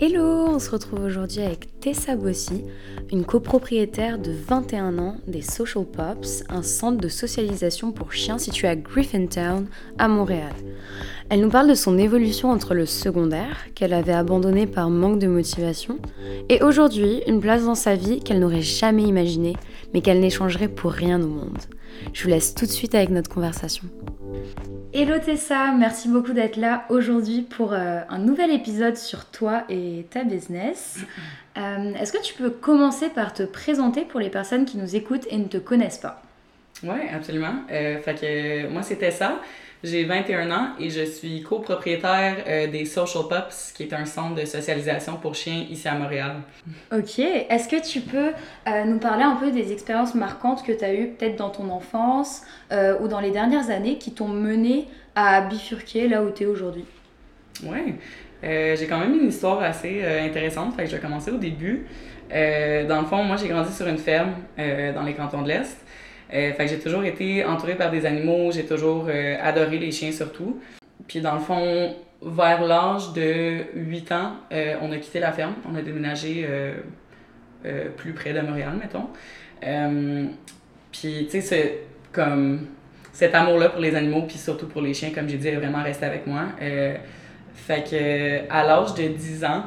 Hello, on se retrouve aujourd'hui avec Tessa Bossy, une copropriétaire de 21 ans des Social Pops, un centre de socialisation pour chiens situé à Griffintown, à Montréal. Elle nous parle de son évolution entre le secondaire, qu'elle avait abandonné par manque de motivation, et aujourd'hui une place dans sa vie qu'elle n'aurait jamais imaginée, mais qu'elle n'échangerait pour rien au monde. Je vous laisse tout de suite avec notre conversation. Hello Tessa, merci beaucoup d'être là aujourd'hui pour euh, un nouvel épisode sur toi et ta business. Euh, Est-ce que tu peux commencer par te présenter pour les personnes qui nous écoutent et ne te connaissent pas? Oui, absolument. Euh, fait que euh, moi, c'était ça. J'ai 21 ans et je suis copropriétaire euh, des Social Pups, qui est un centre de socialisation pour chiens ici à Montréal. Ok, est-ce que tu peux euh, nous parler un peu des expériences marquantes que tu as eues peut-être dans ton enfance euh, ou dans les dernières années qui t'ont mené à bifurquer là où tu es aujourd'hui Oui. J'ai quand même une histoire assez intéressante. Fait que je vais commencer au début. Dans le fond, moi, j'ai grandi sur une ferme dans les cantons de l'Est. Euh, fait j'ai toujours été entourée par des animaux. J'ai toujours euh, adoré les chiens surtout. Puis dans le fond, vers l'âge de 8 ans, euh, on a quitté la ferme. On a déménagé plus près de Montréal, mettons. Puis, tu sais, comme cet amour-là pour les animaux, puis surtout pour les chiens, comme j'ai dit, est vraiment resté avec moi. Fait que à l'âge de 10 ans,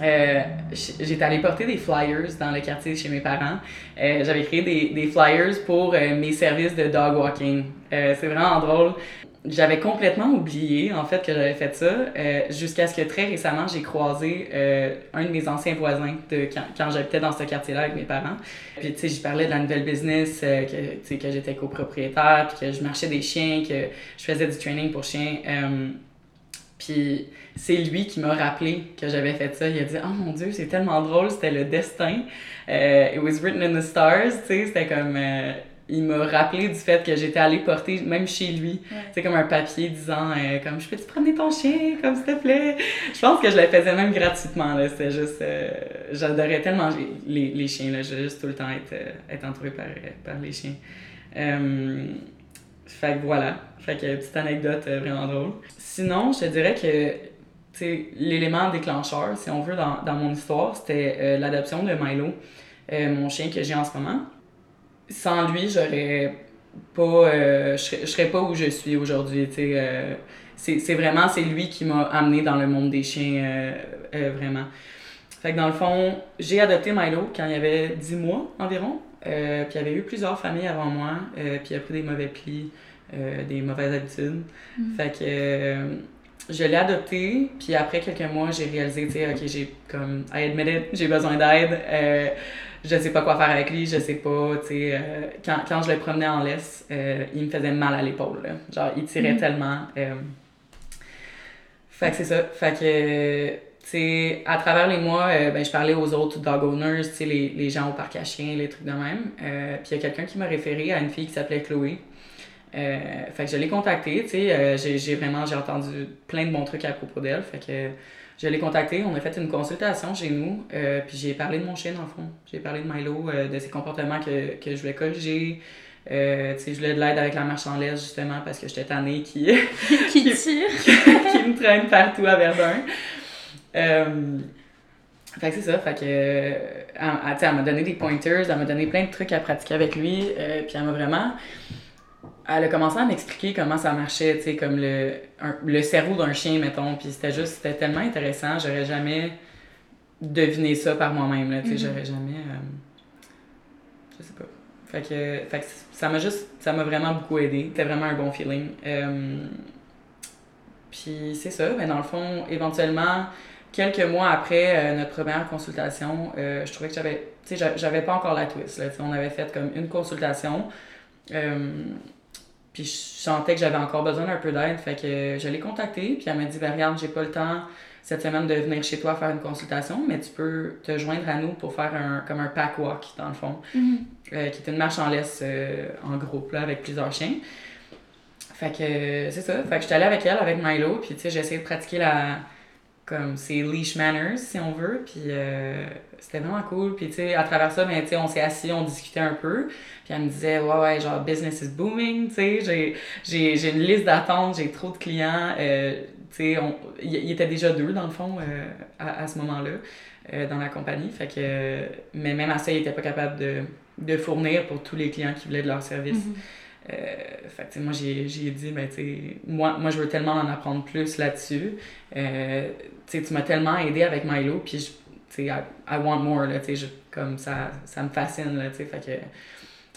euh, j'étais allée porter des flyers dans le quartier chez mes parents. Euh, J'avais créé des, flyers pour euh, mes services de dog walking. Euh, C'est vraiment drôle. J'avais complètement oublié en fait que j'avais fait ça jusqu'à ce que très récemment j'ai croisé un de mes anciens voisins de quand, j'habitais dans ce quartier-là avec mes parents. Puis tu sais, j'y parlais de la nouvelle business, que que j'étais copropriétaire, puis que je marchais des chiens, que je faisais du training pour chiens. Puis c'est lui qui m'a rappelé que j'avais fait ça. Il a dit Oh mon Dieu, c'est tellement drôle, c'était le destin. Euh, it was written in the stars, tu sais, c'était comme. euh, il m'a rappelé du fait que j'étais allée porter, même chez lui, c'est comme un papier disant euh, comme je peux-tu promener ton chien, comme s'il te plaît. Je pense que je le faisais même gratuitement, là. C'était juste. J'adorais tellement les, les, chiens, là. Je juste tout le temps être, être entourée par, par les chiens. Fait que voilà. Fait que petite anecdote euh, vraiment drôle. Sinon, je te dirais que l'élément déclencheur, si on veut, dans, dans mon histoire, c'était euh, l'adoption de Milo, euh, mon chien que j'ai en ce moment. Sans lui, j'aurais pas. je, serais, pas où je suis aujourd'hui. c'est vraiment c'est lui qui m'a amené dans le monde des chiens, vraiment. Fait que dans le fond, j'ai adopté Milo quand il avait 10 mois environ. Euh, puis il y avait eu plusieurs familles avant moi, euh, puis il a pris des mauvais plis, euh, des mauvaises habitudes. Fait que je l'ai adopté, puis après quelques mois, j'ai réalisé, tu sais, ok, j'ai comme, I admit it, j'ai besoin d'aide. Je sais pas quoi faire avec lui, je sais pas, tu sais. quand, quand je le promenais en laisse, il me faisait mal à l'épaule. Genre, il tirait tellement. euh. Fait que c'est ça. Fait que, tu sais, à travers les mois, euh, ben, je parlais aux autres dog owners, tu sais, les, les gens au parc à chiens, les trucs de même. Euh, puis il y a quelqu'un qui m'a référé à une fille qui s'appelait Chloé. Euh, fait que je l'ai contactée, tu sais, euh, j'ai j'ai vraiment, j'ai entendu plein de bons trucs à propos d'elle, fait que je l'ai contactée, on a fait une consultation chez nous, euh, puis j'ai parlé de mon chien dans le fond. J'ai parlé de Milo, euh, de ses comportements que, que je voulais corriger, euh, tu sais, je voulais de l'aide avec la laisse justement parce que j'étais tannée qui, Qui tire qui me traîne partout à Verdun. Euh, fait que c'est ça, fait que, euh, elle, elle, tu sais, elle m'a donné des pointers, elle m'a donné plein de trucs à pratiquer avec lui, euh, puis elle m'a vraiment, elle a commencé à m'expliquer comment ça marchait, tu sais, comme le, un- le cerveau d'un chien, mettons, puis c'était juste, c'était tellement intéressant, j'aurais jamais deviné ça par moi-même, là, tu sais, j'aurais jamais, euh, je sais pas. Fait que, fait que ça m'a juste, ça m'a vraiment beaucoup aidé, c'était vraiment un bon feeling. Puis c'est ça, mais dans le fond, éventuellement, quelques mois après euh, notre première consultation, euh, je trouvais que j'avais, tu sais, j'a- j'avais pas encore la twist, là, on avait fait comme une consultation, euh, puis je sentais que j'avais encore besoin d'un peu d'aide, fait que je l'ai contactée, puis elle m'a dit, ben regarde, j'ai pas le temps cette semaine de venir chez toi faire une consultation, mais tu peux te joindre à nous pour faire un, comme un pack walk, dans le fond, euh, qui est une marche en laisse en groupe, là, avec plusieurs chiens. Fait que c'est ça. Fait que j'étais allée avec elle, avec Milo, puis tu sais, j'ai essayé de pratiquer la comme ses leash manners, si on veut, puis euh, c'était vraiment cool. Puis tu sais, à travers ça, ben, tu sais, on s'est assis, on discutait un peu, puis elle me disait, ouais, ouais, genre, business is booming, tu sais, j'ai- j'ai j'ai une liste d'attente, j'ai trop de clients, euh, tu sais, il était déjà deux, dans le fond, euh, à, à ce moment-là, euh, dans la compagnie, fait que, mais même à ça, il était pas capable de, de fournir pour tous les clients qui voulaient de leur service. Euh, fait que, tu sais, moi, j'ai dit, ben, moi, moi, je veux tellement en apprendre plus là-dessus. Euh, tu m'as tellement aidé avec Milo, puis, je- tu sais, I, I want more, là, tu sais, comme ça, ça me fascine, là, tu sais, fait que...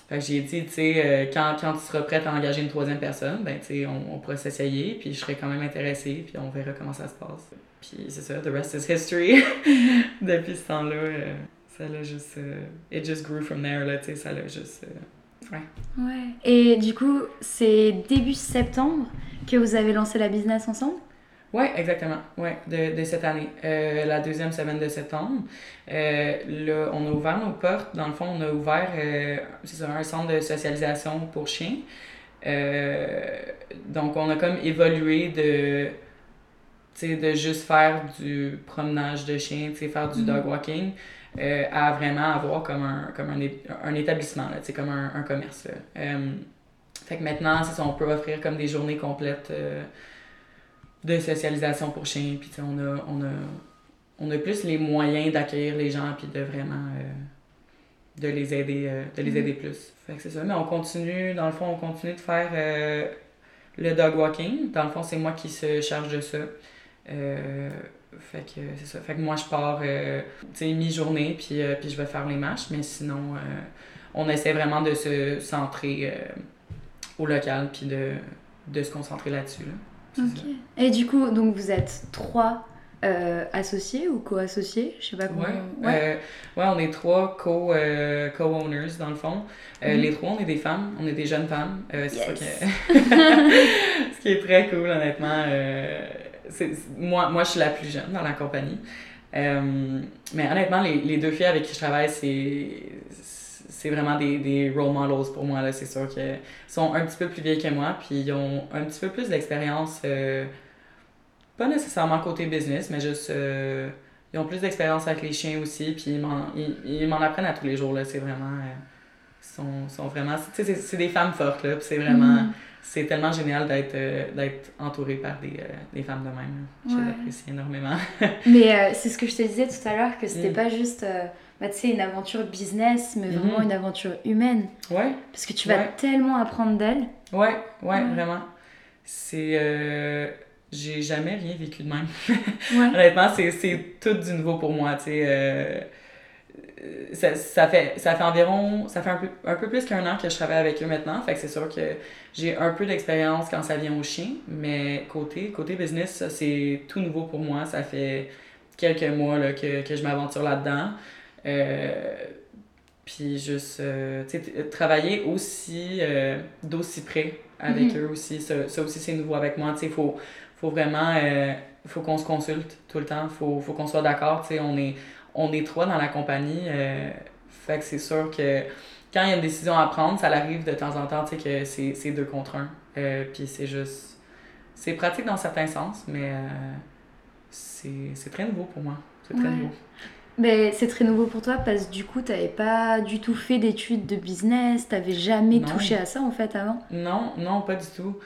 Fait que j'ai dit, tu sais, euh, quand, quand tu seras prête à engager une troisième personne, ben, tu sais, on, on pourra s'essayer, puis je serai quand même intéressée, puis on verra comment ça se passe. Puis c'est ça, the rest is history. Depuis ce temps-là, euh, ça l'a juste... euh, it just grew from there, là, tu sais, ça l'a juste... ouais. Ouais. Et du coup, c'est début septembre que vous avez lancé la business ensemble? Oui, exactement. Ouais, de, de cette année. Euh, la deuxième semaine de septembre. Euh, là, on a ouvert nos portes. Dans le fond, on a ouvert euh, ça, un centre de socialisation pour chiens. Donc, on a comme évolué de, de juste faire du promenage de sais, faire du dog walking, à vraiment avoir comme un, comme un, un établissement, là, comme un, un commerce. là. Fait que maintenant, c'est ça, on peut offrir comme des journées complètes. De socialisation pour chiens. Puis tu sais, on a, on, a, on a plus les moyens d'accueillir les gens puis de vraiment euh, de les aider euh, de les aider plus. Fait que c'est ça. Mais on continue, dans le fond, on continue de faire euh, le dog walking. Dans le fond, c'est moi qui se charge de ça. Fait que c'est ça. Fait que moi, je pars, mi-journée, puis, puis je vais faire les marches. Mais sinon, on essaie vraiment de se centrer au local, puis de, de se concentrer là-dessus. Là. Et du coup, donc vous êtes trois euh, associés ou co-associés? Je sais pas comment. Ouais. Euh, ouais, on est trois euh, co-owners dans le fond. Mhm. Les trois, on est des femmes, on est des jeunes femmes. C'est ça Yes. que- Ce qui est très cool, honnêtement. Moi, moi, je suis la plus jeune dans la compagnie. Mais honnêtement, les, les deux filles avec qui je travaille, c'est c'est vraiment des, des role models pour moi. là. C'est sûr qu'elles sont un petit peu plus vieilles que moi, puis ils ont un petit peu plus d'expérience, euh, pas nécessairement côté business, mais juste... euh, ils ont plus d'expérience avec les chiens aussi, puis ils m'en, ils, ils m'en apprennent à tous les jours, là. C'est vraiment... euh, sont, sont vraiment... Tu sais, c'est, c'est des femmes fortes, là, puis c'est vraiment... Mhm. C'est tellement génial d'être, d'être entourée par des, des femmes de même. Je Ouais. l'apprécie énormément. Mais c'est ce que je te disais tout à l'heure, que c'était Mm. pas juste bah, tu sais, une aventure business, mais vraiment Mhm. une aventure humaine. Ouais, Parce que tu vas Ouais. tellement apprendre d'elle. ouais, ouais, Ouais. vraiment. C'est... euh, j'ai jamais rien vécu de même. Ouais. Honnêtement, c'est, tout du nouveau pour moi, tu sais. euh, euh, ça, ça, fait, ça fait environ... Ça fait un peu, un peu plus qu'un an que je travaille avec eux maintenant. Fait que c'est sûr que j'ai un peu d'expérience quand ça vient aux chiens. Mais côté, côté business, c'est tout nouveau pour moi. Ça fait quelques mois là, que, que je m'aventure là-dedans. Euh, puis juste, euh, tu sais, t- travailler aussi, euh, d'aussi près avec Mhm. eux aussi, ça, ça aussi c'est nouveau avec moi. Tu sais, faut, faut vraiment, faut qu'on se consulte tout le temps, faut, faut qu'on soit d'accord. Tu sais, on est, on est trois dans la compagnie, euh, fait que c'est sûr que quand il y a une décision à prendre, ça arrive de temps en temps, tu sais, que c'est, c'est deux contre un. Euh, puis c'est juste, c'est pratique dans certains sens, mais euh, c'est, c'est très nouveau pour moi. C'est très Ouais. nouveau. Mais c'est très nouveau pour toi parce que du coup, t'avais pas du tout fait d'études de business, t'avais jamais Non. touché à ça en fait avant? Non, non, pas du tout.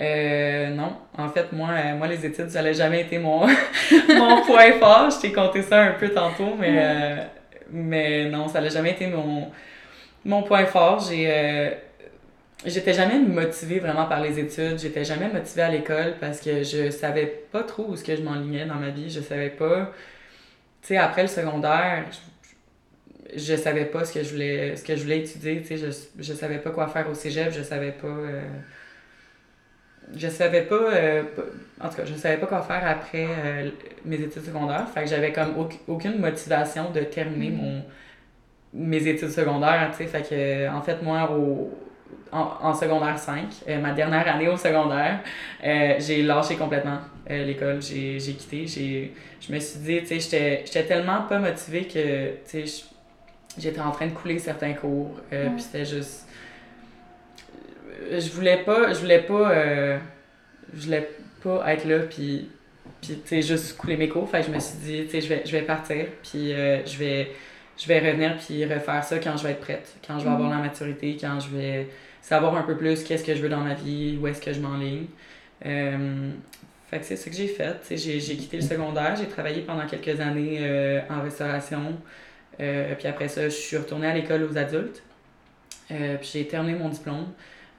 Euh, non, en fait, moi, euh, moi les études, ça n'a jamais été mon, mon point fort. Je t'ai compté ça un peu tantôt, mais, euh, mais non, ça n'a jamais été mon, mon point fort. J'ai, j'étais jamais motivée vraiment par les études. J'étais jamais motivée à l'école parce que je savais pas trop où ce que je m'enlignais dans ma vie. Je savais pas. Tu sais, après le secondaire, je, je savais pas ce que je voulais, ce que je voulais étudier. Tu sais, je, je savais pas quoi faire au cégep. Je savais pas. euh, je savais pas, euh, pas- en tout cas, je savais pas quoi faire après euh, mes études secondaires. Fait que j'avais comme auc- aucune motivation de terminer mon, mes études secondaires, tu sais. Fait que, en fait, moi, au, en, en secondaire 5, euh, ma dernière année au secondaire, j'ai lâché complètement. Euh, l'école. J'ai j'ai quitté. J'ai- Je me suis dit, tu sais, j'étais- j'étais tellement pas motivée que, tu sais, j'étais en train de couler certains cours. euh. Puis c'était juste. Je voulais pas. Je voulais pas. euh, je voulais pas être là, puis. Puis, tu sais, juste couler mes cours. Fait que je me suis dit, tu sais, je vais, je vais partir, puis je vais. Je vais revenir puis refaire ça quand je vais être prête, quand je vais avoir la maturité, quand je vais savoir un peu plus qu'est-ce que je veux dans ma vie, où est-ce que je m'enligne. Euh, fait que c'est ce que j'ai fait. J'ai, j'ai quitté le secondaire, j'ai travaillé pendant quelques années euh, en restauration. Euh, puis après ça, je suis retournée à l'école aux adultes. Euh, puis j'ai terminé mon diplôme.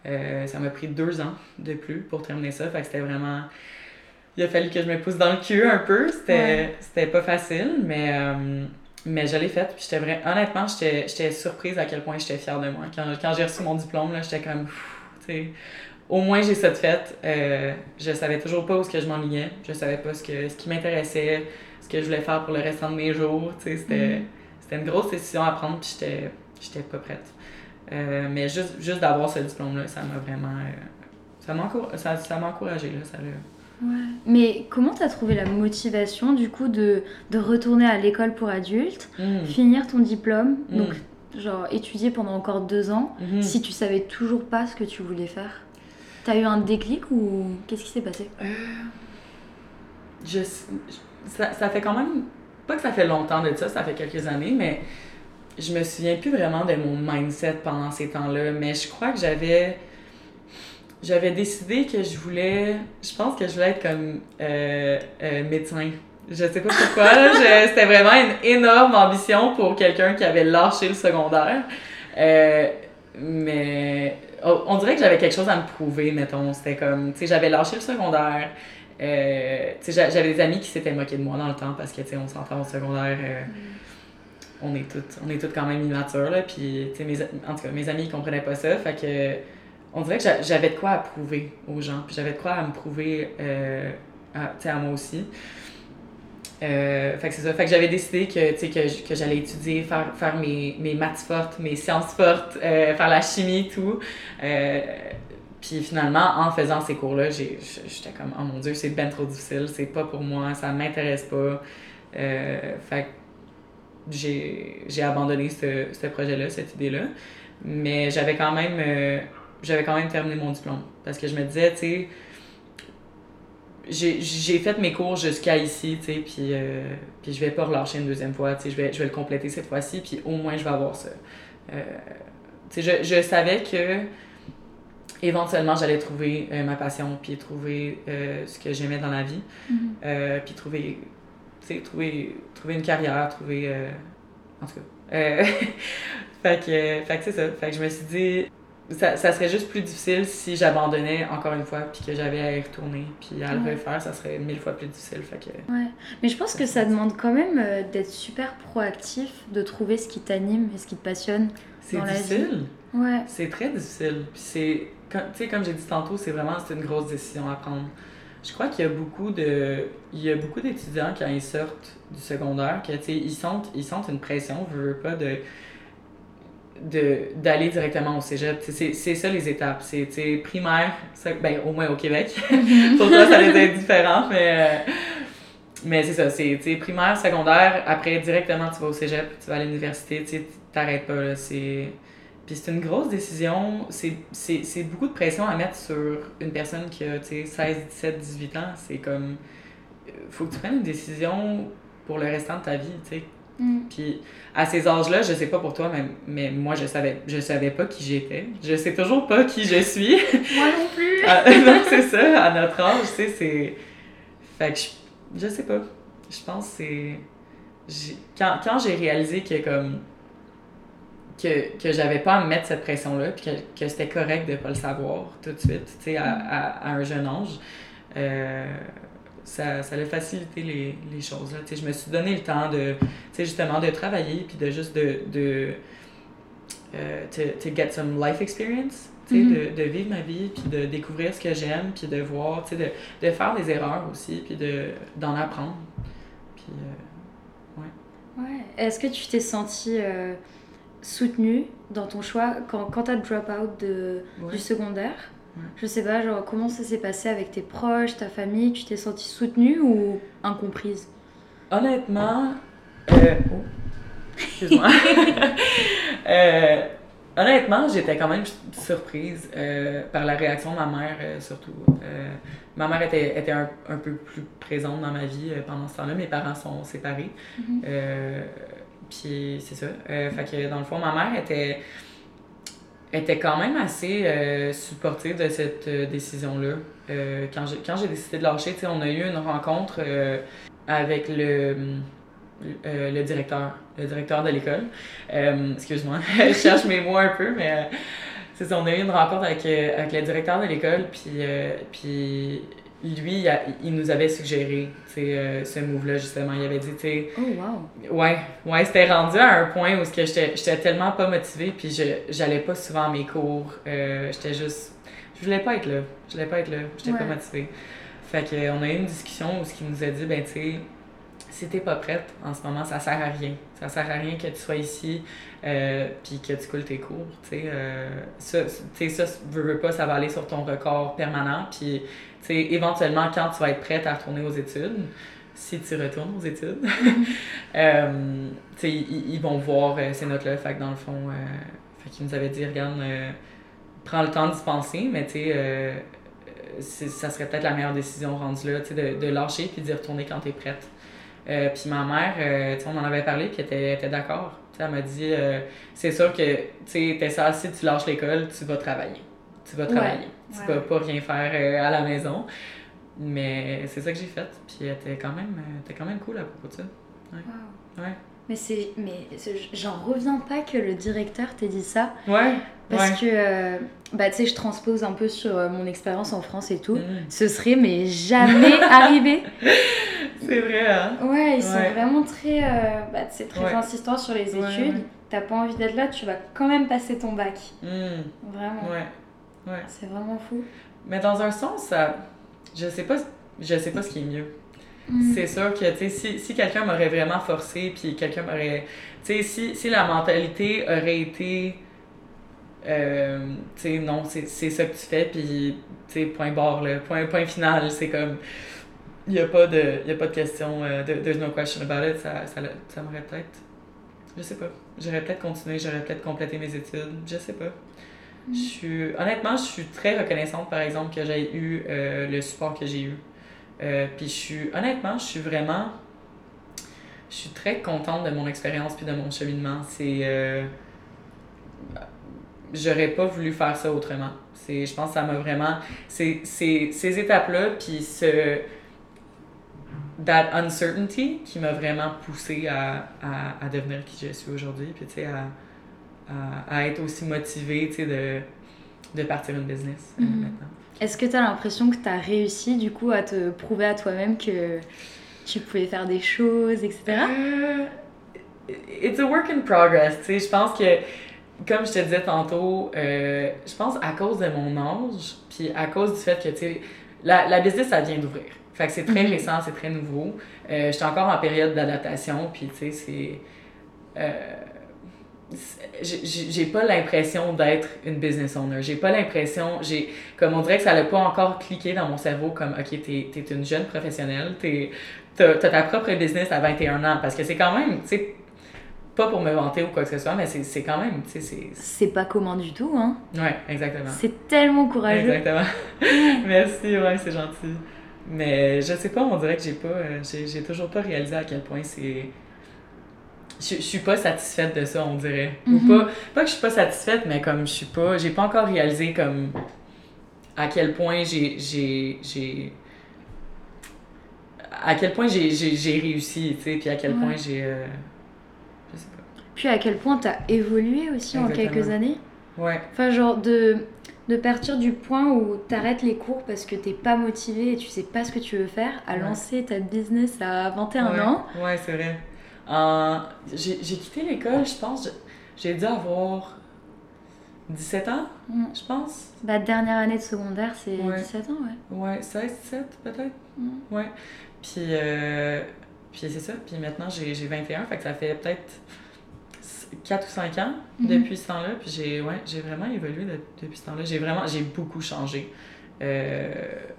Ça m'a pris deux ans de plus pour terminer ça. Fait que c'était vraiment. Il a fallu que je me pousse dans le cul un peu. C'était, Ouais. c'était pas facile, mais, mais je l'ai fait. Puis j'étais vrai... honnêtement, j'étais, j'étais surprise à quel point j'étais fière de moi. Quand, quand j'ai reçu mon diplôme, là, j'étais comme. pff, au moins j'ai ça de fait. Euh, je savais toujours pas où ce que je m'enlignais. Je savais pas ce, que, ce qui m'intéressait, ce que je voulais faire pour le restant de mes jours. C'était, c'était une grosse décision à prendre, puis j'étais, j'étais pas prête. Euh, mais juste, juste d'avoir ce diplôme-là, ça m'a vraiment. euh, ça, m'a ça, ça encouragé, là. Ça Ouais. Mais comment t'as trouvé la motivation du coup de, de retourner à l'école pour adultes, Mm. finir ton diplôme, Mm. donc genre étudier pendant encore deux ans, Mhm. si tu savais toujours pas ce que tu voulais faire? T'as eu un déclic ou qu'est-ce qui s'est passé? Je, ça, ça fait quand même. Pas que ça fait longtemps de ça, ça fait quelques années, mais je me souviens plus vraiment de mon mindset pendant ces temps-là. Mais je crois que j'avais. J'avais décidé que je voulais. Je pense que je voulais être comme euh, euh, médecin. Je sais pas pourquoi, c'était vraiment une énorme ambition pour quelqu'un qui avait lâché le secondaire. Euh, mais oh, on dirait que j'avais quelque chose à me prouver, mettons. C'était comme, tu sais, j'avais lâché le secondaire. Euh, tu sais, j'a- j'avais des amis qui s'étaient moqués de moi dans le temps parce que, tu sais, on s'entend au secondaire. euh, on est toutes on est toutes quand même immatures, là. Puis, tu sais, mes, en tout cas, mes amis, ils comprenaient pas ça. Fait que, on dirait que j'a- j'avais de quoi à prouver aux gens. Puis j'avais de quoi à me prouver, euh, à, tu sais, à moi aussi. Euh, fait que c'est ça. Fait j'avais décidé que, que, que j'allais étudier, faire, faire mes, mes maths fortes, mes sciences fortes, euh, faire la chimie, tout. Euh, puis finalement, en faisant ces cours-là, j'étais comme, oh mon Dieu, c'est ben trop difficile, c'est pas pour moi, ça m'intéresse pas. Euh, fait que j'ai abandonné ce, ce projet-là, cette idée-là. Mais j'avais quand même j'avais quand même terminé mon diplôme. Parce que je me disais, tu sais, j'ai fait mes cours jusqu'à ici, tu sais, puis, euh, puis je vais pas relâcher une deuxième fois, tu sais, je vais, je vais le compléter cette fois-ci, puis au moins je vais avoir ça. Euh, tu sais, je, je savais que éventuellement j'allais trouver euh, ma passion, puis trouver ce que j'aimais dans la vie, euh, puis trouver, tu sais, trouver, trouver une carrière, trouver, en tout cas. Fait que, fait que c'est ça, fait que je me suis dit, ça, ça serait juste plus difficile si j'abandonnais encore une fois, puis que j'avais à y retourner, puis à le Ouais. refaire, ça serait mille fois plus difficile. Fait que, Ouais, mais je pense que ça demande quand même euh, d'être super proactif, de trouver ce qui t'anime et ce qui te passionne. c'est Dans la vie. difficile. Ouais, C'est très difficile. Puis c'est, tu sais, comme j'ai dit tantôt, c'est vraiment c'est une grosse décision à prendre. Je crois qu'il y a beaucoup de, il y a beaucoup d'étudiants quand ils sortent du secondaire que tu sais, ils sentent, ils sentent une pression, je veux pas de d'aller directement au cégep. C'est, ça les étapes. C'est primaire, ça- ben au moins au Québec. Pour toi, ça allait être différent, mais. euh, mais c'est ça, c'est primaire, secondaire, après directement tu vas au cégep, tu vas à l'université, tu t'arrêtes pas là, c'est... Puis c'est une grosse décision, c'est beaucoup de pression à mettre sur une personne qui a, tu sais, 16, 17, 18 ans, c'est comme... euh, Faut que tu prennes une décision pour le restant de ta vie, sais. Mm. Puis à ces âges-là, je sais pas pour toi, mais, mais moi je savais, je savais pas qui j'étais. Je sais toujours pas qui je suis. moi non plus. Ah, non, c'est ça, à notre âge, tu sais, c'est. Fait que je, je sais pas. Je pense que c'est. j'ai- Quand, quand j'ai réalisé que, comme. Que, que j'avais pas à me mettre cette pression-là, puis que, que c'était correct de pas le savoir tout de suite, tu sais, à, à, à un jeune âge, euh, ça, ça a facilité les, les choses. Là. Tu Je me suis donné le temps de, tu justement, de travailler, puis de juste de. de euh, to, to get some life experience, tu Mhm. de, de vivre ma vie, puis de découvrir ce que j'aime, puis de voir, tu de, de faire des erreurs aussi, puis de, d'en apprendre. Puis, euh, Ouais. Est-ce que tu t'es senti soutenue dans ton choix quand, quand t'as drop out de, Ouais. du secondaire? Je sais pas, genre, comment ça s'est passé avec tes proches, ta famille Tu t'es sentie soutenue ou incomprise? Honnêtement, euh, oh, excuse-moi. Euh, honnêtement, j'étais quand même surprise euh, par la réaction de ma mère, euh, surtout. Euh, ma mère était, était un, un peu plus présente dans ma vie euh, pendant ce temps-là. Mes parents sont séparés. Euh, Puis c'est ça. Euh, fait que dans le fond, ma mère était, était quand même assez euh, supportive de cette euh, décision-là. Euh, quand j'ai décidé de lâcher, on a eu une rencontre euh, avec le, le directeur, le directeur de l'école. Excuse-moi, je cherche mes mots un peu, mais on a eu une rencontre avec, avec le directeur de l'école, puis, puis lui, il, a- il nous avait suggéré euh, ce move-là, justement. Il avait dit, tu sais, Oh, wow. Ouais, ouais, c'était rendu à un point où j'étais tellement pas motivée, puis je j'allais pas souvent à mes cours. Euh, j'étais juste. Je voulais pas être là. Je voulais pas être là. J'étais pas motivée. Fait que, on a eu une discussion où ce qu'il nous a dit, ben, tu sais, si t'es pas prête en ce moment, ça sert à rien. Ça sert à rien que tu sois ici, euh, puis que tu coules tes cours. Tu sais, ça, tu sais, ça, veux, veux pas, ça va aller sur ton record permanent, puis, sais, éventuellement, quand tu vas être prête à retourner aux études, si tu retournes aux études, euh, tu sais, ils, ils vont voir euh, ces notes-là. Fait que dans le fond, euh, fait qu'ils nous avaient dit, regarde, euh, prends le temps d'y penser, mais tu sais, euh, ça serait peut-être la meilleure décision rendue là, tu sais, de, de lâcher puis d'y retourner quand tu es prête. Euh, puis ma mère, euh, tu sais, on en avait parlé, puis elle était, d'accord. Elle m'a dit, euh, c'est sûr que, tu sais, t'es ça, si tu lâches l'école, tu vas travailler. Tu vas travailler. Tu ouais. vas pas rien faire euh, à la maison. Mais c'est ça que j'ai fait. Puis elle était quand même, euh, était quand même cool à propos de ça. Wow. Ouais. Mais c'est, mais j'en reviens pas que le directeur t'ait dit ça, Ouais. parce ouais. que, euh, bah tu sais, je transpose un peu sur mon expérience en France et tout. Mm. Ce serait mais jamais arrivé. C'est vrai, hein? Ouais, ils sont Ouais. vraiment très, euh, bah, c'est très Ouais. insistants sur les études. T'as pas envie d'être là, tu vas quand même passer ton bac. Mm. Vraiment. Ouais. Ouais. C'est vraiment fou. Mais dans un sens, ça, je sais pas, je sais pas ce qui est mieux. Mm. C'est sûr que, tu sais, si, si quelqu'un m'aurait vraiment forcé, puis quelqu'un m'aurait... Tu sais, si, si la mentalité aurait été... euh, tu sais, non, c'est ça que tu fais, puis, tu sais, point barre, là, point, point final, c'est comme... Il n'y a, pas de- y a pas de question, euh, de- there's no question about it, ça, ça, ça m'aurait peut-être... Je sais pas. J'aurais peut-être continué, j'aurais peut-être complété mes études, je sais pas. Suis, honnêtement, je suis très reconnaissante, par exemple, que j'ai eu euh, le support que j'ai eu. Euh, puis je suis, honnêtement, je suis vraiment, je suis très contente de mon expérience puis de mon cheminement. C'est, euh, j'aurais pas voulu faire ça autrement. C'est, je pense que ça m'a vraiment, c'est, ces étapes-là, puis ce, that uncertainty qui m'a vraiment poussé à, à, à devenir qui je suis aujourd'hui, puis tu sais, à, à, à être aussi motivée, tu sais, de, de partir une business euh, Mhm. maintenant. Est-ce que t'as l'impression que t'as réussi du coup à te prouver à toi-même que tu pouvais faire des choses, etc. Euh, it's a work in progress, tu sais, je pense que, comme je te disais tantôt, euh, je pense à cause de mon âge, puis à cause du fait que, tu sais, la, la business, ça vient d'ouvrir. Fait que c'est très Mhm. récent, c'est très nouveau. Euh, J'étais encore en période d'adaptation, puis tu sais, c'est... euh, c'est- j'ai- pas l'impression d'être une business owner. J'ai pas l'impression, j'ai comme on dirait que ça n'a pas encore cliqué dans mon cerveau comme ok t'es es une jeune professionnelle, t'as as ta propre business à 21 ans parce que c'est quand même tu sais pas pour me vanter ou quoi que ce soit mais c'est quand même tu sais c'est C'est pas commun du tout, hein. ouais exactement C'est tellement courageux. exactement merci ouais c'est gentil mais je sais pas on dirait que j'ai pas euh, j'ai toujours pas réalisé à quel point c'est je, je suis pas satisfaite de ça on dirait ou Mhm. pas pas que je suis pas satisfaite mais comme je suis pas j'ai pas encore réalisé comme à quel point j'ai j'ai à quel point j'ai réussi tu sais puis à quel Ouais. point j'ai euh, je sais pas Puis à quel point t'as évolué aussi en quelques années. ouais Enfin, genre de, de partir du point où t'arrêtes les cours parce que t'es pas motivé et tu sais pas ce que tu veux faire, à Ouais. lancer ta business à 21 ouais. ans. ouais c'est vrai Euh, j'ai quitté l'école je pense j'ai dû avoir 17 ans Mm. je pense Bah, dernière année de secondaire, c'est Ouais. 17 ans, ouais. Ouais, 16, 17 peut-être. Mm. Ouais. Puis, euh, puis c'est ça. Puis maintenant, j'ai j'ai 21, fait que ça fait peut-être 4 ou 5 ans Mhm. depuis ce temps-là. Puis j'ai ouais, vraiment évolué de- depuis ce temps-là. J'ai vraiment, j'ai beaucoup changé. Euh,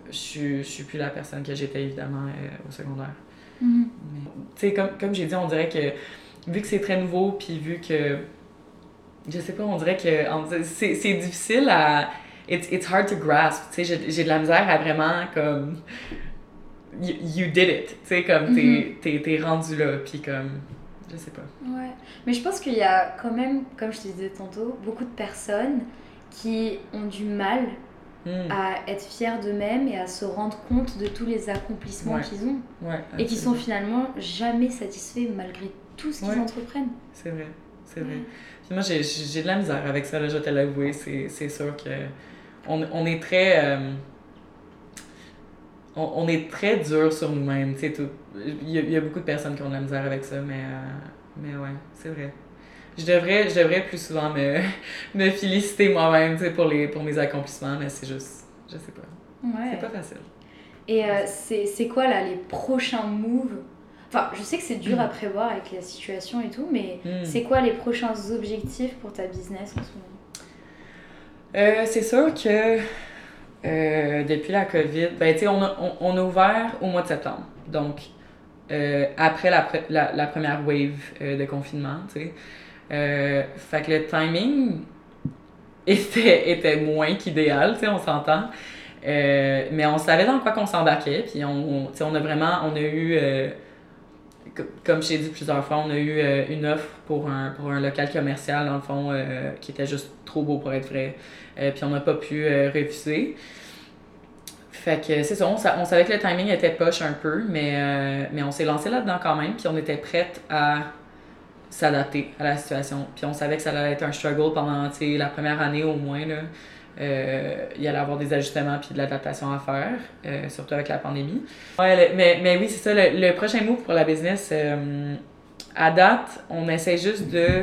je suis- je suis plus la personne que j'étais évidemment euh, au secondaire. Tu sais, comme, comme j'ai dit, on dirait que vu que c'est très nouveau, puis vu que. Je sais pas, on dirait que c'est difficile à. It's, it's hard to grasp. Tu sais, j'ai de la misère à vraiment comme. You, you did it. Tu sais, comme t'es t'es- t'es rendu là, puis comme. Je sais pas. Ouais, mais je pense qu'il y a quand même, comme je te disais tantôt, beaucoup de personnes qui ont du mal Hmm, à être fiers d'eux-mêmes et à se rendre compte de tous les accomplissements Ouais. qu'ils ont ouais, et qui sont finalement jamais satisfaits malgré tout ce qu'ils entreprennent. C'est vrai, c'est vrai. Puis moi, j'ai- de la misère avec ça, là, je vais te l'avouer. C'est c'est sûr que on, on est très. euh, on, on est très dur sur nous-mêmes. Il y, y a beaucoup de personnes qui ont de la misère avec ça, mais, euh, mais ouais, c'est vrai. Je devrais, je devrais plus souvent me, me féliciter moi-même pour, les, pour mes accomplissements, mais c'est juste. Je sais pas. Ouais. C'est pas facile. Et euh, c'est quoi là les prochains moves? Enfin, je sais que c'est dur à prévoir avec la situation et tout, mais Hmm. c'est quoi les prochains objectifs pour ta business en ce moment? Euh, c'est sûr que euh, depuis la COVID, ben, on a, on, on a ouvert au mois de septembre. Donc, euh, après la, pre- la, la première wave euh, de confinement, tu sais. Euh, fait que le timing était, était moins qu'idéal, on s'entend. Euh, mais on savait dans quoi qu'on s'embarquait, puis on, on, on a vraiment, on a eu, euh, co- comme je t'ai dit plusieurs fois, on a eu euh, une offre pour un, pour un local commercial, dans le fond, qui était juste trop beau pour être vrai. Puis on n'a pas pu refuser. Fait que c'est ça, on, on savait que le timing était poche un peu, mais, mais on s'est lancé là-dedans quand même, puis on était prête à s'adapter à la situation. Puis on savait que ça allait être un struggle pendant la première année au moins. Là. Euh, il y allait avoir des ajustements puis de l'adaptation à faire, euh, surtout avec la pandémie. Ouais, le- mais, mais oui, c'est ça, le, le prochain move pour la business, euh, à date, on essaie juste de,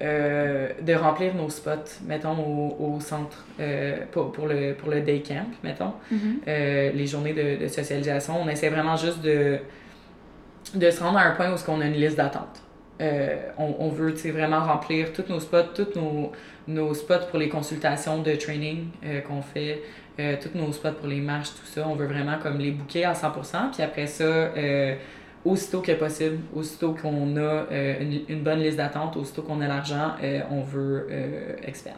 de remplir nos spots, mettons, au, au centre pour, pour, le, pour le day camp, mettons. Euh, les journées de, de socialisation. On essaie vraiment juste de, de se rendre à un point où on a une liste d'attente. Euh, on, on veut vraiment remplir tous nos spots, tous nos, nos spots pour les consultations de training euh, qu'on fait, euh, tous nos spots pour les marches, tout ça. On veut vraiment comme les booker à 100%. Puis après ça, aussitôt que possible, aussitôt qu'on a une, une bonne liste d'attente, aussitôt qu'on a l'argent, on veut expand.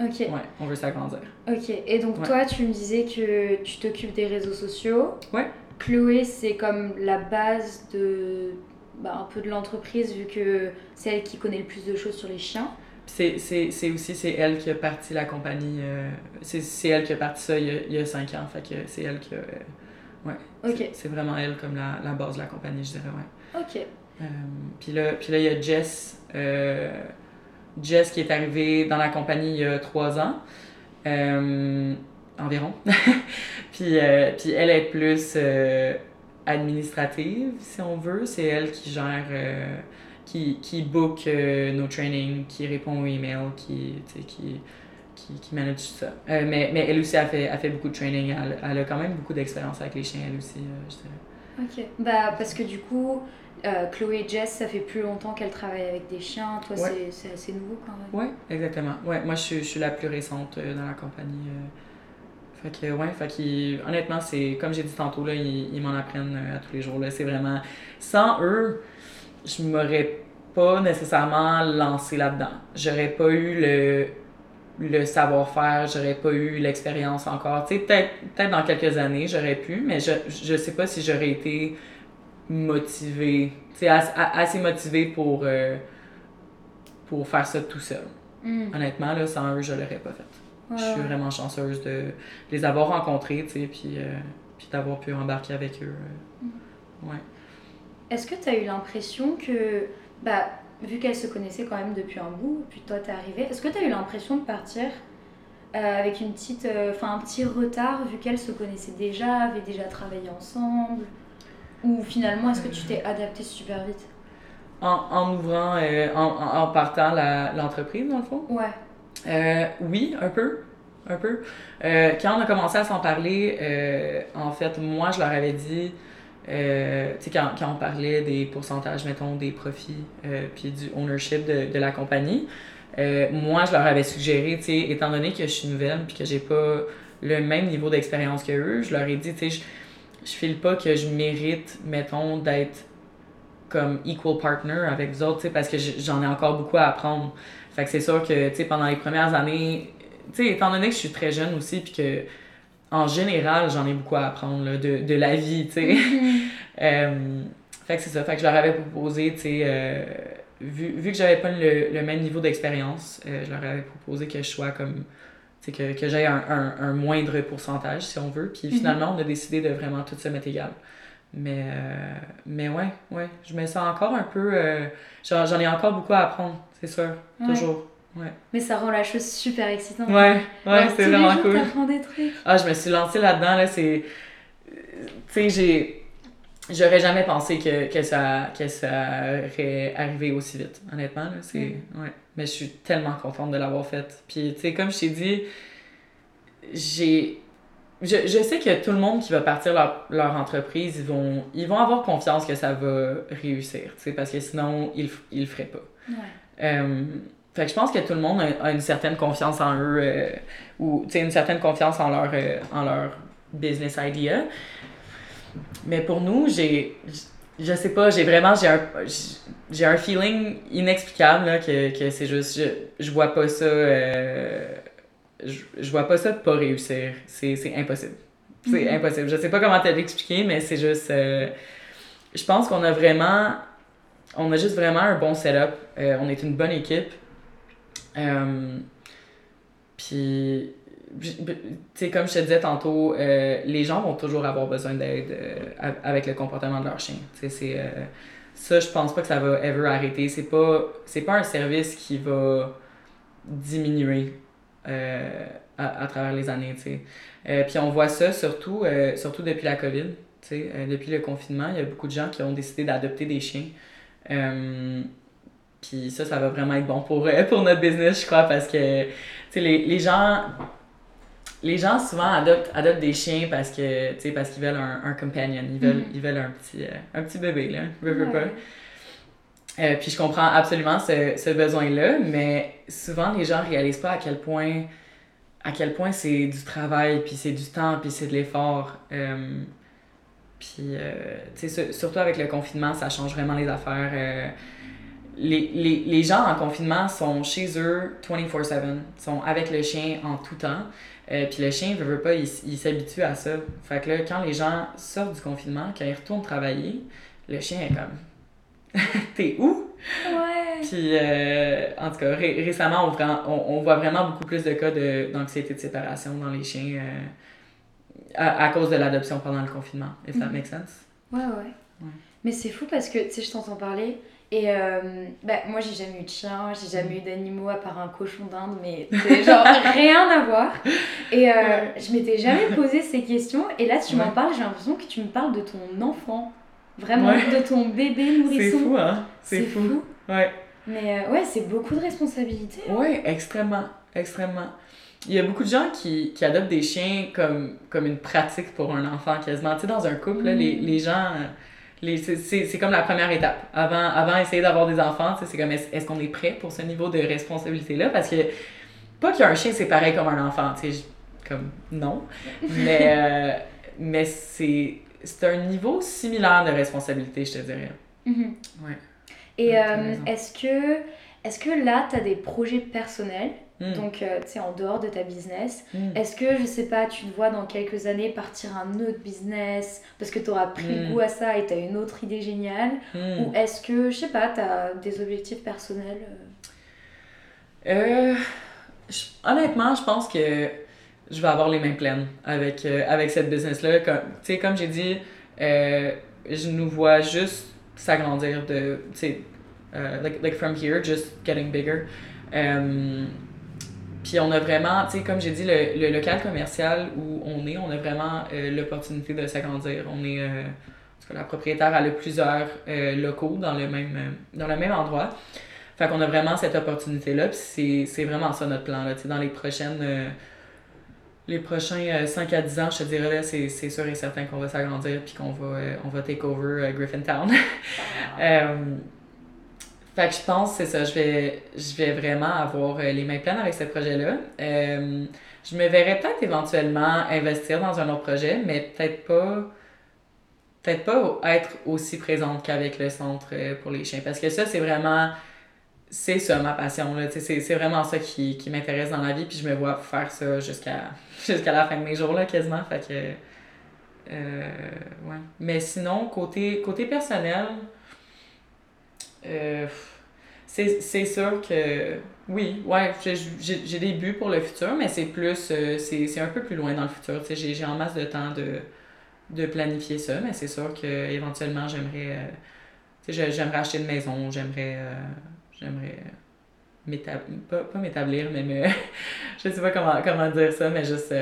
Ok, Ouais, on veut s'agrandir. ok. Et donc Ouais. toi, tu me disais que tu t'occupes des réseaux sociaux. Ouais. Chloé, c'est comme la base de bah, un peu de l'entreprise vu que c'est elle qui connaît le plus de choses sur les chiens. C'est, aussi c'est elle qui a parti la compagnie. euh, c'est, elle qui a parti ça il y a, il y a cinq ans. Fait que c'est elle qui a. euh, ouais. Ok. C'est, vraiment elle comme la, la base de la compagnie, je dirais, ouais. Ok. Euh, puis, là, puis là, il y a Jess. euh, Jess qui est arrivée dans la compagnie il y a trois ans. euh, environ. puis, puis elle est plus administrative, si on veut. C'est elle qui gère, euh, qui, qui book euh, nos trainings, qui répond aux emails, qui, qui, qui, qui manage tout ça. Euh, mais, mais elle aussi a fait, a fait beaucoup de training. Elle, elle a quand même beaucoup d'expérience avec les chiens, elle aussi, je dirais. Ok. Bah parce que du coup, Chloé et Jess, ça fait plus longtemps qu'elles travaillent avec des chiens. Toi, Ouais. c'est- assez nouveau quand même. Ouais, exactement. Ouais, moi, je suis, je suis la plus récente dans la compagnie. Fait que, ouais, fait honnêtement, c'est, comme j'ai dit tantôt, là, ils, ils m'en apprennent euh, à tous les jours, là. C'est vraiment, sans eux, je m'aurais pas nécessairement lancé là-dedans. J'aurais pas eu le, le savoir-faire, j'aurais pas eu l'expérience encore. Tu sais, peut-être, peut-être dans quelques années, j'aurais pu, mais je, je sais pas si j'aurais été motivée, tu sais, as- assez motivée pour, euh, pour faire ça tout seul. Hmm. Honnêtement, là, sans eux, je l'aurais pas fait. Ouais, Je suis vraiment chanceuse de les avoir rencontrés, tu sais, puis, euh, puis d'avoir pu embarquer avec eux. euh. Ouais. Est-ce que tu as eu l'impression que, bah, vu qu'elles se connaissaient quand même depuis un bout, puis toi t'es arrivée, est-ce que tu as eu l'impression de partir euh, avec une petite, euh, un petit retard vu qu'elles se connaissaient déjà, avaient déjà travaillé ensemble? Ou finalement, est-ce que tu t'es adaptée super vite? En, en ouvrant, euh, en, en, partant l'entreprise, dans le fond? Ouais. Euh, oui, un peu. Un peu. Euh, quand on a commencé à s'en parler, euh, en fait, moi, je leur avais dit tu sais, quand, quand on parlait des pourcentages, mettons, des profits, puis du ownership de, de la compagnie, moi, je leur avais suggéré, tu sais, étant donné que je suis nouvelle, puis que j'ai pas le même niveau d'expérience que eux, je leur ai dit, tu sais, je, je file pas que je mérite, mettons, d'être comme equal partner avec vous autres, tu sais, parce que j'en ai encore beaucoup à apprendre. Fait que c'est sûr que, tu sais, pendant les premières années, tu sais, étant donné que je suis très jeune aussi, puis que, en général, j'en ai beaucoup à apprendre, là, de, de la vie, tu sais. Euh, fait que c'est ça. Fait que je leur avais proposé, tu sais, euh, vu, vu que j'avais pas le, le même niveau d'expérience, euh, je leur avais proposé que je sois comme, tu sais, que, que j'aie un, un, un moindre pourcentage, si on veut. Puis finalement, on a décidé de vraiment tout se mettre égal. Mais, mais ouais, ouais, je me sens encore un peu. j'en j'en ai encore beaucoup à apprendre, c'est sûr, Ouais. toujours. Ouais, Mais ça rend la chose super excitante. ouais, ouais c'est vraiment cool. t'apprends des trucs. Ah, je me suis lancée là-dedans, là, c'est... Tu sais, j'ai... J'aurais jamais pensé que, que, ça, que ça aurait arrivé aussi vite, honnêtement, là, c'est... Ouais. Mais je suis tellement contente de l'avoir fait. Puis, tu sais, comme je t'ai dit, j'ai... Je, je sais que tout le monde qui va partir leur, leur entreprise, ils vont, ils vont avoir confiance que ça va réussir, parce que sinon, ils, ils le feraient pas. Ouais. Euh, fait que je pense que tout le monde a, a une certaine confiance en eux, euh, ou une certaine confiance en leur, euh, en leur business idea. Mais pour nous, j'ai. Je sais pas, j'ai vraiment. J'ai un, j'ai un feeling inexplicable là, que, que c'est juste. Je, je vois pas ça. euh, je, je vois pas ça de pas réussir. C'est c'est impossible. C'est impossible. Je sais pas comment te l'expliquer, mais c'est juste. je pense qu'on a vraiment. On a juste vraiment un bon setup. Euh, on est une bonne équipe. Euh, puis, tu sais, comme je te disais tantôt, euh, les gens vont toujours avoir besoin d'aide avec le comportement de leur chien. C'est. ça, je pense pas que ça va ever arrêter. C'est pas, c'est pas un service qui va diminuer à, travers les années, puis on voit ça surtout, surtout depuis la COVID, depuis le confinement, il y a beaucoup de gens qui ont décidé d'adopter des chiens. Euh, puis ça, ça va vraiment être bon pour, euh, pour notre business, je crois, parce que, les, les gens... Les gens souvent adoptent, adoptent des chiens parce que parce qu'ils veulent un, un companion, ils veulent, Mhm. ils veulent un petit, euh, un petit bébé là, veux, pas. Euh, puis je comprends absolument ce, ce besoin-là, mais souvent les gens réalisent pas à quel point à quel point c'est du travail, puis c'est du temps, puis c'est de l'effort. Euh, puis, euh, tu sais, sur- surtout avec le confinement, ça change vraiment les affaires. Euh, les, les, les gens en confinement sont chez eux 24-7, sont avec le chien en tout temps. Euh, puis le chien, veut, veut pas, il, il s'habitue à ça. Fait que là, quand les gens sortent du confinement, quand ils retournent travailler, le chien est comme T'es où? Ouais. Puis, euh, en tout cas, ré- récemment, on, on, on voit vraiment beaucoup plus de cas de- d'anxiété de, séparation dans les chiens euh, à, à cause de l'adoption pendant le confinement. If that Mhm. makes sense? Ouais, ouais. Ouais. Mais c'est fou parce que, tu sais, je t'entends parler. Et euh, bah, moi, j'ai jamais eu de chien, j'ai jamais eu d'animaux à part un cochon d'Inde, mais c'est genre rien à voir. Et euh, Ouais. je m'étais jamais posé ces questions. Et là, tu m'en Ouais. parles, j'ai l'impression que tu me parles de ton enfant. Vraiment, Ouais. de ton bébé C'est nourrisson. fou, hein? C'est fou. Ouais. Mais euh, ouais, c'est beaucoup de responsabilités. hein. Oui, extrêmement, extrêmement. Il y a beaucoup de gens qui, qui adoptent des chiens comme, comme une pratique pour un enfant quasiment. Tu sais, dans un couple, là, les, les gens, euh, les, c'est- comme la première étape. Avant, avant d'essayer d'avoir des enfants, c'est comme est-ce qu'on est prêt pour ce niveau de responsabilité-là? Parce que, pas qu'un chien, c'est pareil comme un enfant, tu sais, comme non. Mais, euh, mais c'est un niveau similaire de responsabilité, je te dirais. Mhm. Ouais. Et euh, est-ce que, est que là, tu as des projets personnels, Mm. donc euh, tu sais, en dehors de ta business Mm. Est-ce que, je sais pas, tu te vois dans quelques années partir un autre business parce que tu auras pris Mm. goût à ça et tu as une autre idée géniale. Ou est-ce que, je sais pas, tu as des objectifs personnels euh, Euh, je- honnêtement, je pense que je vais avoir les mains pleines avec, euh, avec cette business-là. Comme, tu sais, comme j'ai dit, je nous vois juste s'agrandir de, tu sais, euh, like, like from here, just getting bigger. Puis on a vraiment, tu sais, comme j'ai dit, le, local commercial où on est, on a vraiment euh, l'opportunité de s'agrandir. On est, euh, cas, la propriétaire a plusieurs euh, locaux dans le même, dans le même endroit. Fait qu'on a vraiment cette opportunité-là, puis c'est, vraiment ça notre plan, là, tu sais, dans les prochaines... les prochains 5 à 10 ans, je te dirais, là, c'est, c'est sûr et certain qu'on va s'agrandir puis qu'on va, on va take over Griffintown. euh, fait que je pense, c'est ça, je vais, je vais vraiment avoir les mains pleines avec ce projet-là. Euh, je me verrais peut-être éventuellement investir dans un autre projet, mais peut-être pas peut-être pas être aussi présente qu'avec le centre euh, pour les chiens. Parce que ça, c'est vraiment. C'est ça ma passion. C'est, vraiment ça qui, qui m'intéresse dans la vie. Puis je me vois faire ça jusqu'à, la fin de mes jours, là, quasiment. Euh, ouais. Mais sinon, côté, côté personnel, euh, c'est, sûr que. Oui, ouais, j'ai, des buts pour le futur, mais c'est plus. Euh, c'est, un peu plus loin dans le futur. J'ai, en masse de temps de de planifier ça, mais c'est sûr qu'éventuellement, j'aimerais euh, j'aimerais acheter une maison, j'aimerais euh, j'aimerais m'établir, pas, pas m'établir, mais me, je sais pas comment, comment dire ça, mais juste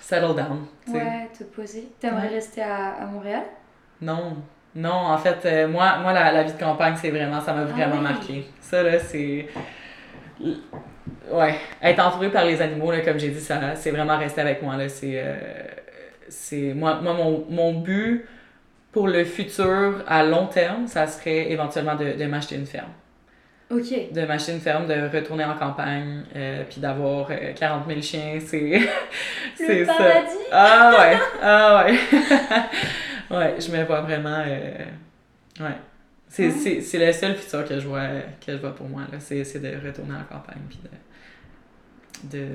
settle down. Ouais, te poser. T'aimerais rester à, à Montréal? Non. Non, en fait, moi, moi la, la, vie de campagne, c'est vraiment, ça m'a ah vraiment marqué. Ça, là, c'est. Ouais. Être entouré par les animaux, là, comme j'ai dit, ça, c'est vraiment resté avec moi, là. C'est c'est moi, moi mon, mon, but pour le futur à long terme, ça serait éventuellement de, de m'acheter une ferme. OK. De m'acheter une ferme, de retourner en campagne, euh, puis d'avoir 40 000 chiens, c'est. c'est ça. Paradis. Ah ouais, ah ouais. ouais, je me vois vraiment. Euh, ouais. C'est, hein? c'est, c'est le seul futur que je vois, que je vois pour moi, là. C'est, c'est de retourner en campagne, puis de. de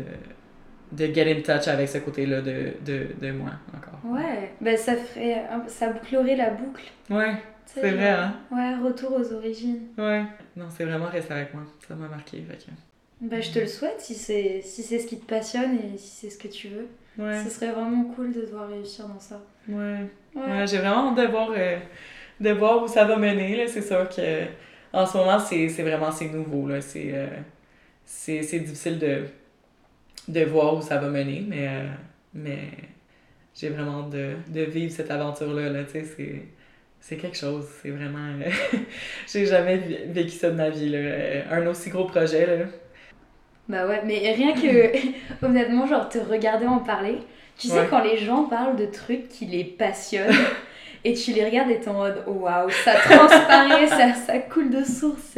de get in touch avec ce côté-là de, de, de moi encore. Ouais, ben ça ferait ça bouclerait la boucle. Ouais, c'est vrai, hein? Ouais, retour aux origines. Ouais, non, c'est vraiment resté avec moi. Ça m'a marqué. Fait que... Ben, je te le souhaite si c'est si c'est ce qui te passionne et si c'est ce que tu veux. Ouais. Ce serait vraiment cool de devoir réussir dans ça. Ouais. Ouais, j'ai vraiment hâte de voir, euh, de voir où ça va mener. C'est sûr que en ce moment, c'est, c'est vraiment c'est nouveau. C'est, euh, c'est, c'est difficile de de voir où ça va mener, mais, euh, mais j'ai vraiment hâte de, de vivre cette aventure-là. Là, tu sais, c'est quelque chose. C'est vraiment. j'ai jamais vécu ça de ma vie. Là. Un aussi gros projet. Là. Bah ouais, mais rien que. honnêtement, genre, te regarder en parler. Tu sais, quand les gens parlent de trucs qui les passionnent. et tu les regardes et t'es en mode waouh, ça transparaît, ça, ça coule de source.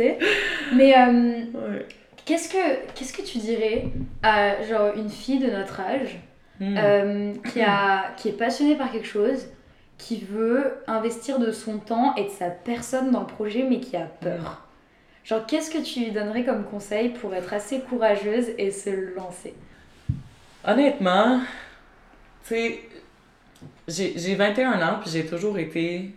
Mais euh, ouais. Qu'est-ce que, qu'est-ce que tu dirais à genre une fille de notre âge hmm. euh, qui, a, qui est passionnée par quelque chose, qui veut investir de son temps et de sa personne dans le projet mais qui a peur? Genre qu'est-ce que tu lui donnerais comme conseil pour être assez courageuse et se lancer? Honnêtement, tu sais, j'ai, j'ai 21 ans puis j'ai toujours été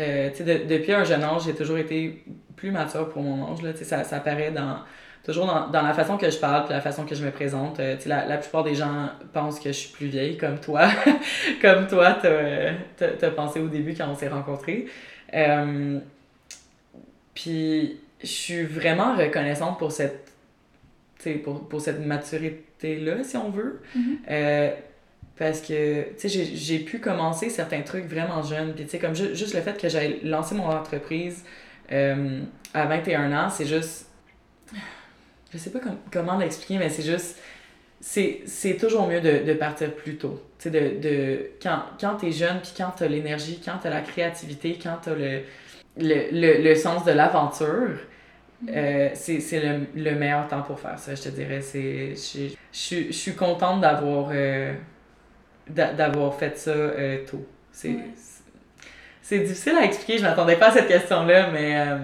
euh, tu sais, depuis un jeune âge, j'ai toujours été plus mature pour mon âge. Là, ça, ça paraît dans, toujours dans, dans, la façon que je parle puis la façon que je me présente. Euh, la, la plupart des gens pensent que je suis plus vieille, comme toi. comme toi, t'as as, pensé au début quand on s'est rencontrés. Euh, puis je suis vraiment reconnaissante pour cette, pour, pour cette maturité-là, si on veut. Mm-hmm. euh, parce que, tu sais, j'ai pu commencer certains trucs vraiment jeunes. Puis, tu sais, comme juste le fait que j'ai lancé mon entreprise euh, à 21 ans, c'est juste je sais pas comment l'expliquer, mais c'est juste, c'est toujours mieux de, de, partir plus tôt. Tu sais, de, de, quand, quand t'es jeune, puis quand t'as l'énergie, quand t'as la créativité, quand t'as le, le, le, le sens de l'aventure. Euh, c'est le, le, meilleur temps pour faire ça, je te dirais. Je, je, je suis contente d'avoir euh, d'avoir fait ça euh, tôt. C'est c'est difficile à expliquer, je m'attendais pas à cette question-là, mais euh,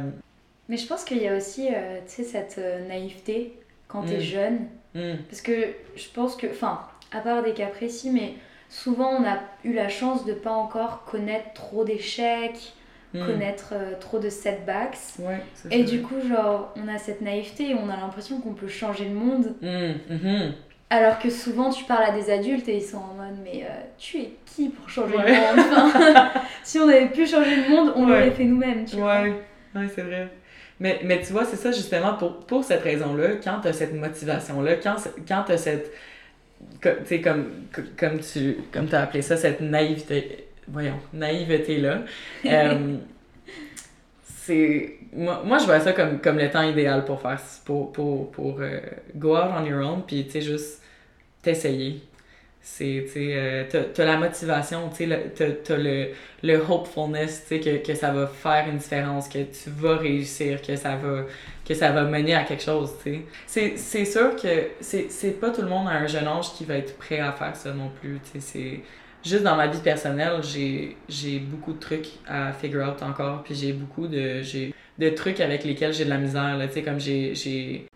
mais je pense qu'il y a aussi, tu sais, cette naïveté quand tu es mm. jeune. Mm. Parce que je pense que, enfin, à part des cas précis, mais souvent on a eu la chance de pas encore connaître trop d'échecs, mm. connaître euh, trop de setbacks. et du coup, genre, on a cette naïveté et on a l'impression qu'on peut changer le monde. Mm-hmm. Alors que souvent tu parles à des adultes et ils sont en mode mais tu es qui pour changer le monde? Si on avait pu changer le monde, on l'aurait fait nous-mêmes. Tu vois. ouais, c'est vrai. Mais, mais tu vois, c'est ça justement pour, pour cette raison-là, quand tu as cette motivation-là, quand, quand tu as cette. Tu sais, comme, comme tu comme as appelé ça, cette naïveté. Voyons, naïveté-là. euh, c'est. Moi, moi, je vois ça comme, comme le temps idéal pour faire. pour, pour, pour euh, go out on your own, puis tu sais, juste t'essayer. C'est, tu euh, t'as, la motivation, tu sais, le- t'as, le, le hopefulness, tu sais, que, que ça va faire une différence, que tu vas réussir, que ça va, que ça va mener à quelque chose, tu sais. C'est, sûr que c'est, c'est pas tout le monde à un jeune âge qui va être prêt à faire ça non plus, tu sais, c'est... Juste dans ma vie personnelle, j'ai, beaucoup de trucs à figure out encore, puis j'ai beaucoup de, de trucs avec lesquels j'ai de la misère, là, tu sais, comme j'ai...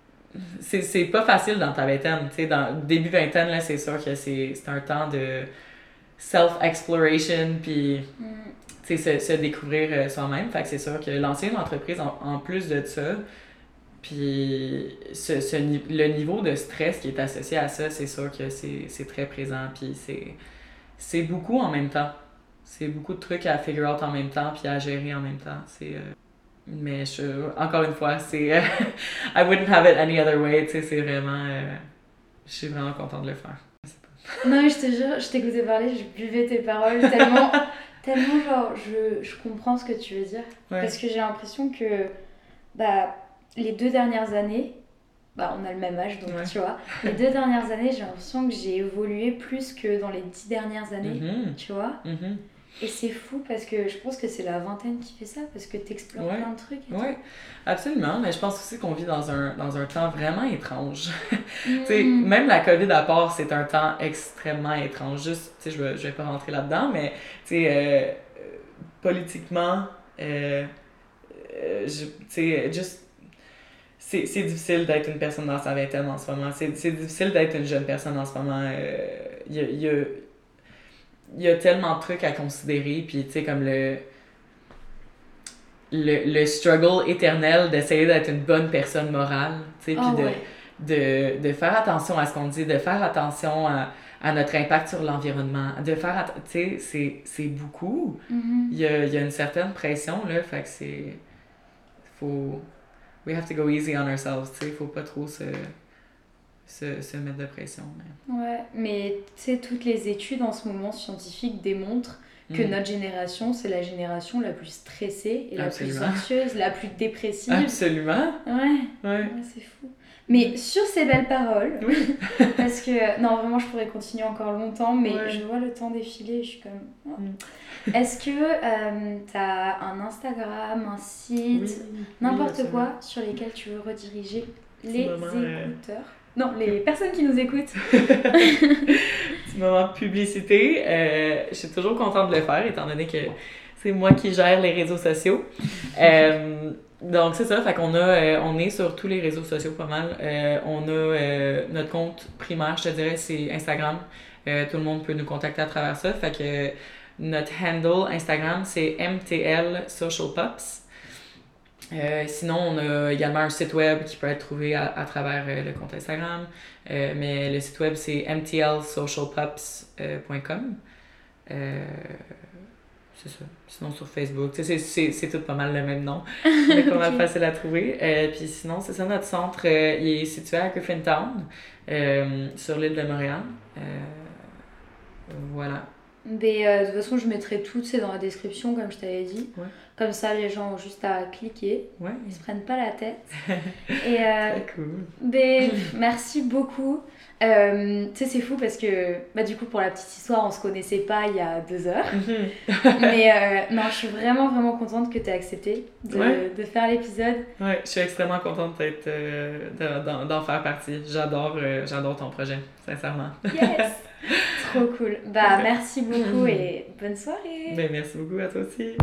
c'est, pas facile dans ta vingtaine, tu sais, dans début vingtaine, là, c'est sûr que c'est, un temps de self-exploration, puis, tu sais, se, se découvrir euh, soi-même, fait que c'est sûr que lancer une entreprise, en, en plus de ça, puis ce, ce, le niveau de stress qui est associé à ça, c'est sûr que c'est, c'est très présent, puis c'est, c'est beaucoup en même temps. C'est beaucoup de trucs à figure out en même temps, puis à gérer en même temps. C'est... euh, mais je, encore une fois, c'est. euh, I wouldn't have it any other way, tu sais, c'est vraiment. euh, je suis vraiment contente de le faire. Non, mais je te jure, je t'écoutais parler, je buvais tes paroles tellement, tellement genre, je, je comprends ce que tu veux dire. Ouais. Parce que j'ai l'impression que bah, les deux dernières années, bah, on a le même âge, donc Ouais. tu vois, les deux dernières années, j'ai l'impression que j'ai évolué plus que dans les dix dernières années, Mhm, tu vois. mhm. Et c'est fou parce que je pense que c'est la vingtaine qui fait ça, parce que t'explores Ouais. plein de trucs. Oui, absolument. Mais je pense aussi qu'on vit dans un, dans un temps vraiment étrange. tout. Tu sais, Mm. même la COVID à part, c'est un temps extrêmement étrange. Juste, tu sais, je vais, je vais pas rentrer là-dedans, mais, tu sais, euh, euh, politiquement, euh, euh, tu sais, juste, c'est difficile d'être une personne dans sa vingtaine en ce moment. C'est difficile d'être une jeune personne en ce moment. Euh, Il y, a, il y, a, y a tellement de trucs à considérer, puis, tu sais, comme le le, le struggle éternel d'essayer d'être une bonne personne morale, tu sais, Ah puis de, ouais. de, de faire attention à ce qu'on dit, de faire attention à, à notre impact sur l'environnement, de faire tu sais, c'est, beaucoup. Mhm. Il y a, il y a une certaine pression, là, fait que c'est... Faut... We have to go easy on ourselves, tu sais, faut pas trop se, se, se mettre de pression. mais- Ouais, mais tu sais, toutes les études en ce moment scientifiques démontrent que Mm. notre génération, c'est la génération la plus stressée et la plus anxieuse, la plus dépressive. Absolument, Ouais, ouais. ouais, c'est fou. Mais sur ces belles paroles, Oui. parce que non, vraiment, je pourrais continuer encore longtemps, mais Ouais. je vois le temps défiler et je suis comme. oh. Mm. Est-ce que euh, t'as un Instagram, un site, Oui, n'importe oui, quoi sur lesquels tu veux rediriger les euh, écouteurs? Non, les personnes qui nous écoutent. Petit moment de publicité. Euh, je suis toujours contente de le faire, étant donné que c'est moi qui gère les réseaux sociaux. Donc, c'est ça. Fait qu'on a, euh, on est sur tous les réseaux sociaux pas mal. Euh, on a euh, notre compte primaire, je te dirais, c'est Instagram. Tout le monde peut nous contacter à travers ça. Fait que notre handle Instagram, c'est MTL Social. Euh, sinon, on a également un site web qui peut être trouvé à, à travers le compte Instagram. Mais le site web, c'est mtlsocialpups.com. C'est ça. Sinon, sur Facebook, c'est- c'est c'est tout pas mal le même nom. C'est pas mal facile à trouver. Euh, puis sinon, c'est ça, notre centre, euh, il est situé à Griffintown, euh, sur l'île de Montréal. Euh, voilà. Mais euh, de toute façon, je mettrai tout c'est dans la description, comme je t'avais dit. Ouais. Comme ça, les gens ont juste à cliquer. Ouais. Ils se prennent pas la tête. Et Très cool. mais, merci beaucoup. Euh, tu sais, c'est fou parce que, bah, du coup, pour la petite histoire, on se connaissait pas il y a deux heures. Mais euh, non, je suis vraiment, vraiment contente que tu aies accepté de, Ouais. de faire l'épisode. Ouais, je suis extrêmement contente d'être, euh, de- d'en, d'en faire partie. J'adore, euh, j'adore ton projet, sincèrement. Yes! Trop cool. Bah, merci beaucoup et bonne soirée. Ben, merci beaucoup à toi aussi.